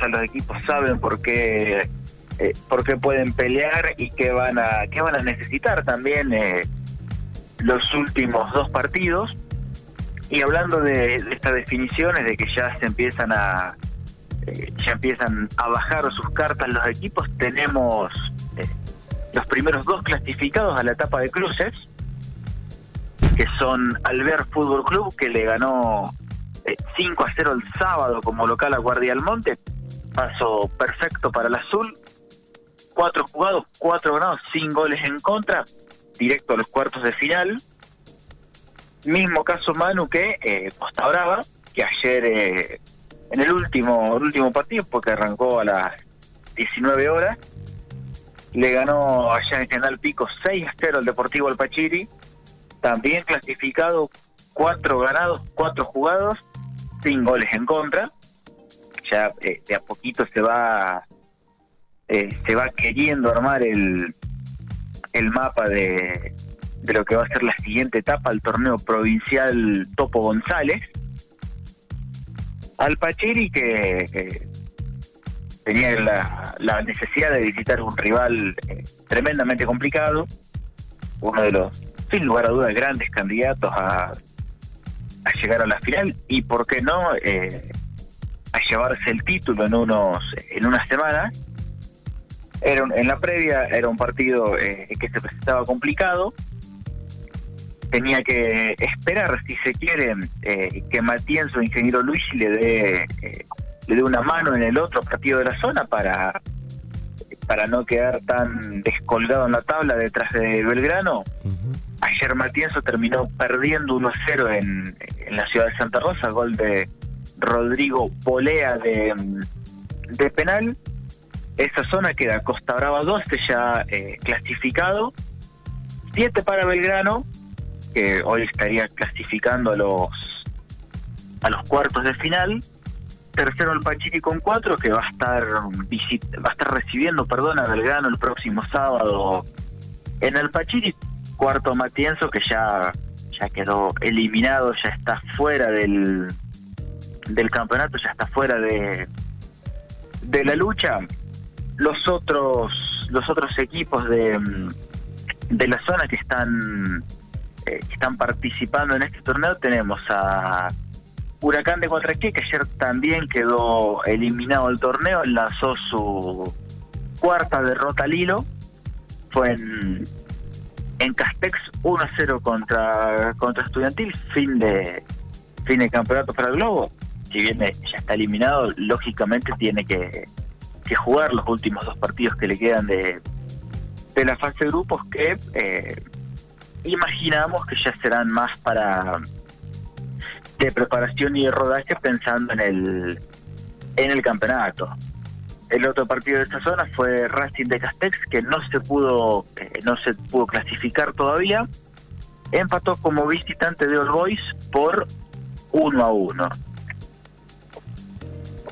ya los equipos saben por qué eh, por qué pueden pelear y qué van a qué van a necesitar también eh, los últimos dos partidos. Y hablando de, estas definiciones de que ya se empiezan a eh, ya empiezan a bajar sus cartas los equipos tenemos los primeros dos clasificados a la etapa de cruces que son Alver Fútbol Club que le ganó 5 a 0 el sábado como local a Guardia Monte. Paso perfecto para el azul. Cuatro jugados, cuatro ganados, sin goles en contra, directo a los cuartos de final. Mismo caso Manu que eh, Costa Brava, que ayer eh, en el último, el último partido, porque arrancó a las 19 horas, le ganó allá en General Pico 6 a 0 al Deportivo Alpachiri, también clasificado, cuatro ganados, cuatro jugados, sin goles en contra. Ya eh, de a poquito se va eh, se va queriendo armar el, el mapa de, de lo que va a ser la siguiente etapa al torneo provincial Topo González. Al Pachiri que tenía la, necesidad de visitar un rival eh, tremendamente complicado, uno de los, sin lugar a dudas, grandes candidatos a, a llegar a la final y, ¿por qué no?, eh, a llevarse el título en unos en unas semanas era en la previa era un partido eh, que se presentaba complicado. Tenía que esperar, si se quiere, eh, que Matienzo, ingeniero Luis, le dé, eh, le dé una mano en el otro partido de la zona para, para no quedar tan descolgado en la tabla detrás de Belgrano. Ayer Matienzo terminó perdiendo 1-0 en, en la ciudad de Santa Rosa, gol de Rodrigo Polea de, de penal esa zona queda Costa Brava 2, ya eh, clasificado. 7 para Belgrano, que hoy estaría clasificando a los a los cuartos de final. Tercero el Pachiri con 4, que va a estar va a estar recibiendo, perdón, a Belgrano el próximo sábado en el Pachiri. Cuarto Matienzo, que ya ya quedó eliminado, ya está fuera del del campeonato, ya está fuera de de la lucha. Los otros los otros equipos de, de la zona que están eh, que están participando en este torneo tenemos a Huracán de Cuatraqué que ayer también quedó eliminado del torneo lanzó su cuarta derrota al hilo. Fue en en Castex 1-0 contra contra Estudiantil fin de fin de campeonato para el Globo si bien ya está eliminado lógicamente tiene que que jugar los últimos dos partidos que le quedan de, de la fase de grupos que eh, imaginamos que ya serán más para de preparación y de rodaje pensando en el en el campeonato. El otro partido de esta zona fue Racing de Castex que no se pudo eh, no se pudo clasificar todavía. Empató como visitante de All Boys por 1 a 1.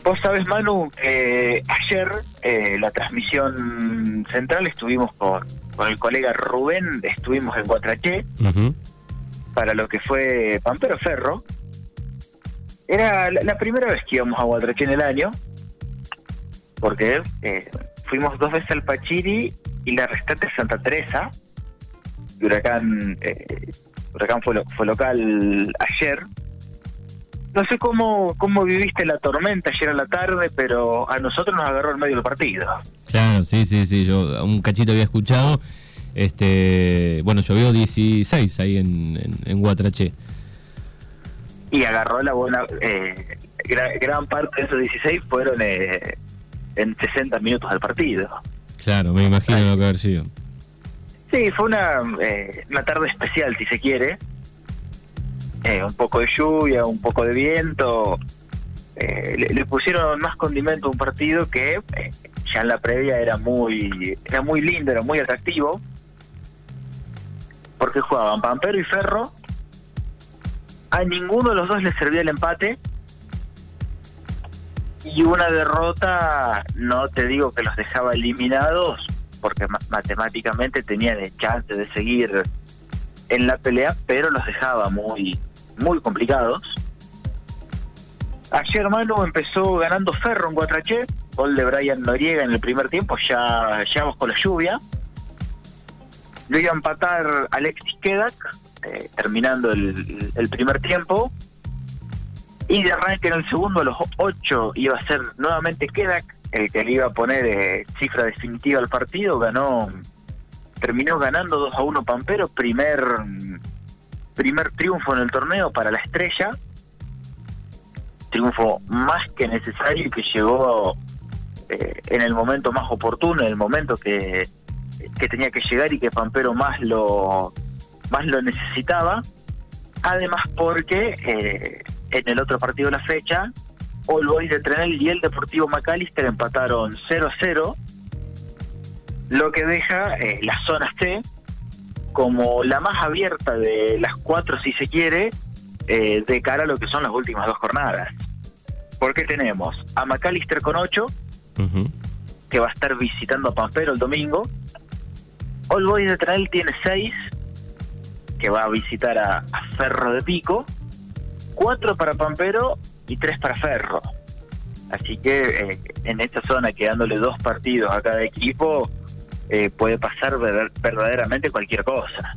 Vos sabés, Manu, que ayer eh, la transmisión central estuvimos con, con el colega Rubén, estuvimos en Guatraché para lo que fue Pampero Ferro. Era la, primera vez que íbamos a Guatraché en el año, porque eh, fuimos dos veces al Pachiri y la restante Santa Teresa. Huracán, eh, Huracán fue, fue local ayer no sé cómo, cómo viviste la tormenta ayer a la tarde, pero a nosotros nos agarró en medio del partido. Claro, sí, sí, sí, yo un cachito había escuchado. Este, bueno, llovió 16 ahí en, en, Guatraché. Y agarró la buena. Eh, gran, parte de esos 16 fueron eh, en 60 minutos del partido. Claro, me imagino lo que haber sido. Sí, fue una, eh, una tarde especial, si se quiere. Eh, un poco de lluvia, un poco de viento. Eh, le, pusieron más condimento a un partido que eh, ya en la previa era muy, era muy lindo, era muy atractivo. Porque jugaban Pampero y Ferro. A ninguno de los dos les servía el empate. Y una derrota, no te digo que los dejaba eliminados, porque matemáticamente tenían el chance de seguir en la pelea, pero los dejaba muy muy complicados. Ayer Manu empezó ganando Ferro en Guatraché, gol de Brian Noriega en el primer tiempo, ya, ya bajo la lluvia. Lo iba a empatar Alexis Kedak, eh, terminando el, el primer tiempo. Y de arranque en el segundo, a los 8, iba a ser nuevamente Kedak, el que le iba a poner eh, cifra definitiva al partido. Ganó, terminó ganando 2 a 1 Pampero, primer, primer triunfo en el torneo para la estrella. Triunfo más que necesario y que llegó eh, en el momento más oportuno, en el momento que, que tenía que llegar y que Pampero más lo, más lo necesitaba. Además porque eh, en el otro partido de la fecha, All Boys de Trenel y el Deportivo McAllister empataron 0 a 0, lo que deja eh, la zona C como la más abierta de las cuatro, si se quiere, eh, de cara a lo que son las últimas dos jornadas. Porque tenemos a McAllister con 8, que va a estar visitando a Pampero el domingo. All Boys de Trenel tiene 6, que va a visitar a, a Ferro de Pico cuatro para Pampero y tres para Ferro. Así que eh, en esta zona, quedándole dos partidos a cada equipo, eh, puede pasar verdaderamente cualquier cosa.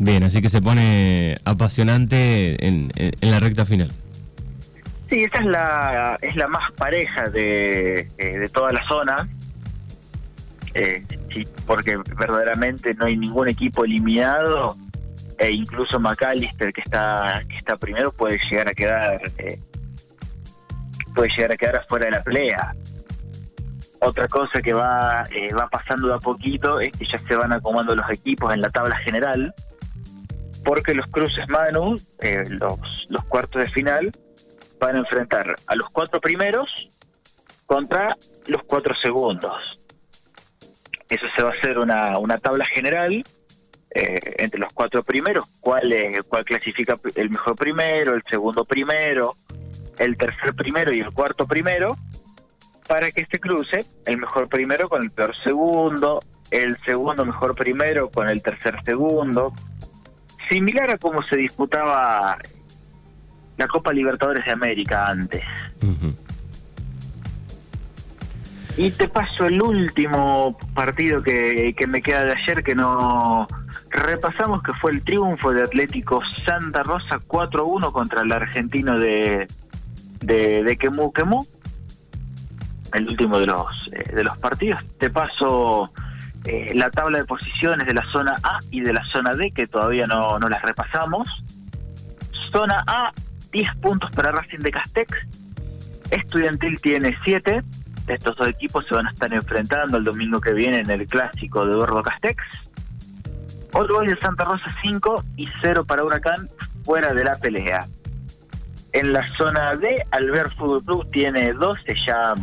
Bien, así que se pone apasionante en, en, la recta final. Sí, esta es la, es la más pareja de, eh, de toda la zona. sí, porque verdaderamente no hay ningún equipo eliminado e incluso McAllister que está que primero puede llegar a quedar eh, puede llegar a quedar afuera de la pelea. Otra cosa que va eh, va pasando de a poquito es que ya se van acomodando los equipos en la tabla general porque los cruces Manu eh, los los cuartos de final van a enfrentar a los cuatro primeros contra los cuatro segundos. Eso se va a hacer una, una tabla general eh, entre los cuatro primeros, cuál, cuál clasifica el mejor primero, el segundo primero, el tercer primero y el cuarto primero, para que este cruce el mejor primero con el peor segundo, el segundo mejor primero con el tercer segundo, similar a como se disputaba la Copa Libertadores de América antes. Y te paso el último partido que, que me queda de ayer que no repasamos, que fue el triunfo de Atlético Santa Rosa 4-1 contra el argentino de, de, de Quemú Quemú, el último de los, eh, de los partidos. Te paso eh, la tabla de posiciones de la zona A y de la zona D, que todavía no, no las repasamos. Zona A, 10 puntos para Racing de Castex. Estudiantil tiene 7 estos dos equipos se van a estar enfrentando el domingo que viene en el clásico de Eduardo Castex. Otro de Santa Rosa 5 y 0 para Huracán fuera de la pelea. En la zona D, Albert Fútbol Club tiene 12, ya,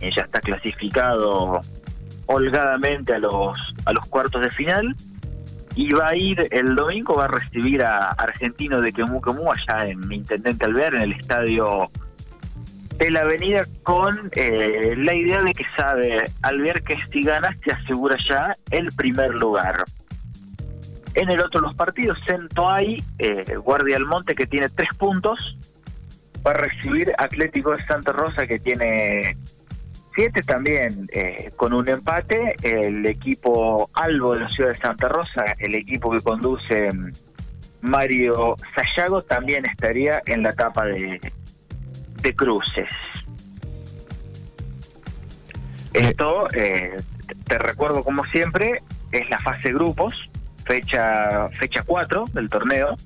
eh, ya está clasificado holgadamente a los, a los cuartos de final. Y va a ir el domingo, va a recibir a Argentino de Quemú Quemú allá en Intendente Alvear, en el estadio de la avenida con eh, la idea de que sabe al ver que si ganas te asegura ya el primer lugar. En el otro los partidos, Cento hay, eh, Guardia Almonte que tiene tres puntos, va a recibir Atlético de Santa Rosa que tiene siete también eh, con un empate, el equipo Albo de la ciudad de Santa Rosa, el equipo que conduce Mario Sayago también estaría en la etapa de, de cruces. Esto, eh, te recuerdo como siempre, es la fase grupos, fecha fecha 4 del torneo.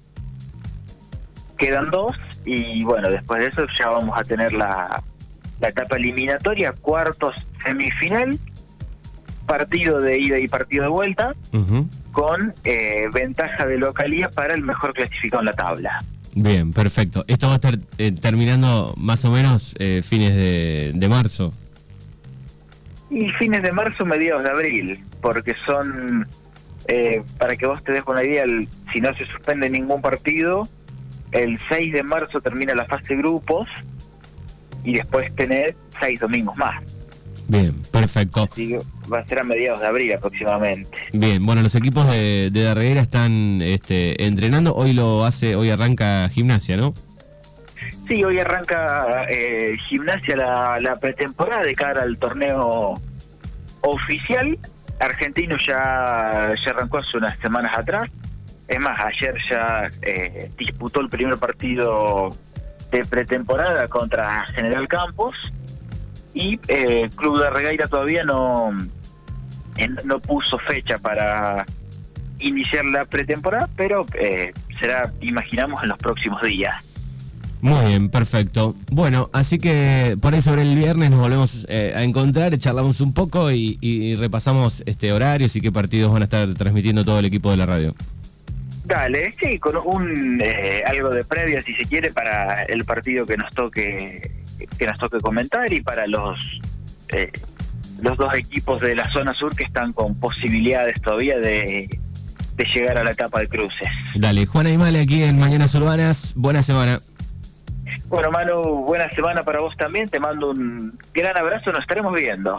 Quedan dos y bueno, después de eso ya vamos a tener la, la etapa eliminatoria, cuartos, semifinal, partido de ida y partido de vuelta, con eh, ventaja de localía para el mejor clasificado en la tabla. Bien, perfecto. Esto va a estar eh, terminando más o menos eh, fines de, marzo. Y fines de marzo, mediados de abril, porque son, eh, para que vos te des una idea, si no se suspende ningún partido, el 6 de marzo termina la fase de grupos y después tener seis domingos más. Bien, perfecto. va a ser a mediados de abril aproximadamente. Bien, bueno, los equipos de, de Darreguera están este, entrenando. Hoy lo hace, hoy arranca gimnasia, ¿no? Sí, hoy arranca eh, gimnasia la, la pretemporada de cara al torneo oficial. Argentino ya, ya arrancó hace unas semanas atrás. Es más, ayer ya eh, disputó el primer partido de pretemporada contra General Campos y eh, Club de Regueira todavía no, en- no puso fecha para iniciar la pretemporada, pero eh, será, imaginamos, en los próximos días. Muy bien, perfecto. Bueno, así que por ahí sobre el viernes nos volvemos eh, a encontrar, charlamos un poco y, y repasamos este horarios y qué partidos van a estar transmitiendo todo el equipo de la radio. Dale, sí, con un eh, algo de previa, si se quiere, para el partido que nos toque que nos toque comentar y para los eh, los dos equipos de la zona sur que están con posibilidades todavía de, de llegar a la etapa de cruces. Dale, Juan Aymale aquí en Mañanas Urbanas, buena semana. Bueno, Manu, buena semana para vos también. Te mando un gran abrazo. Nos estaremos viendo.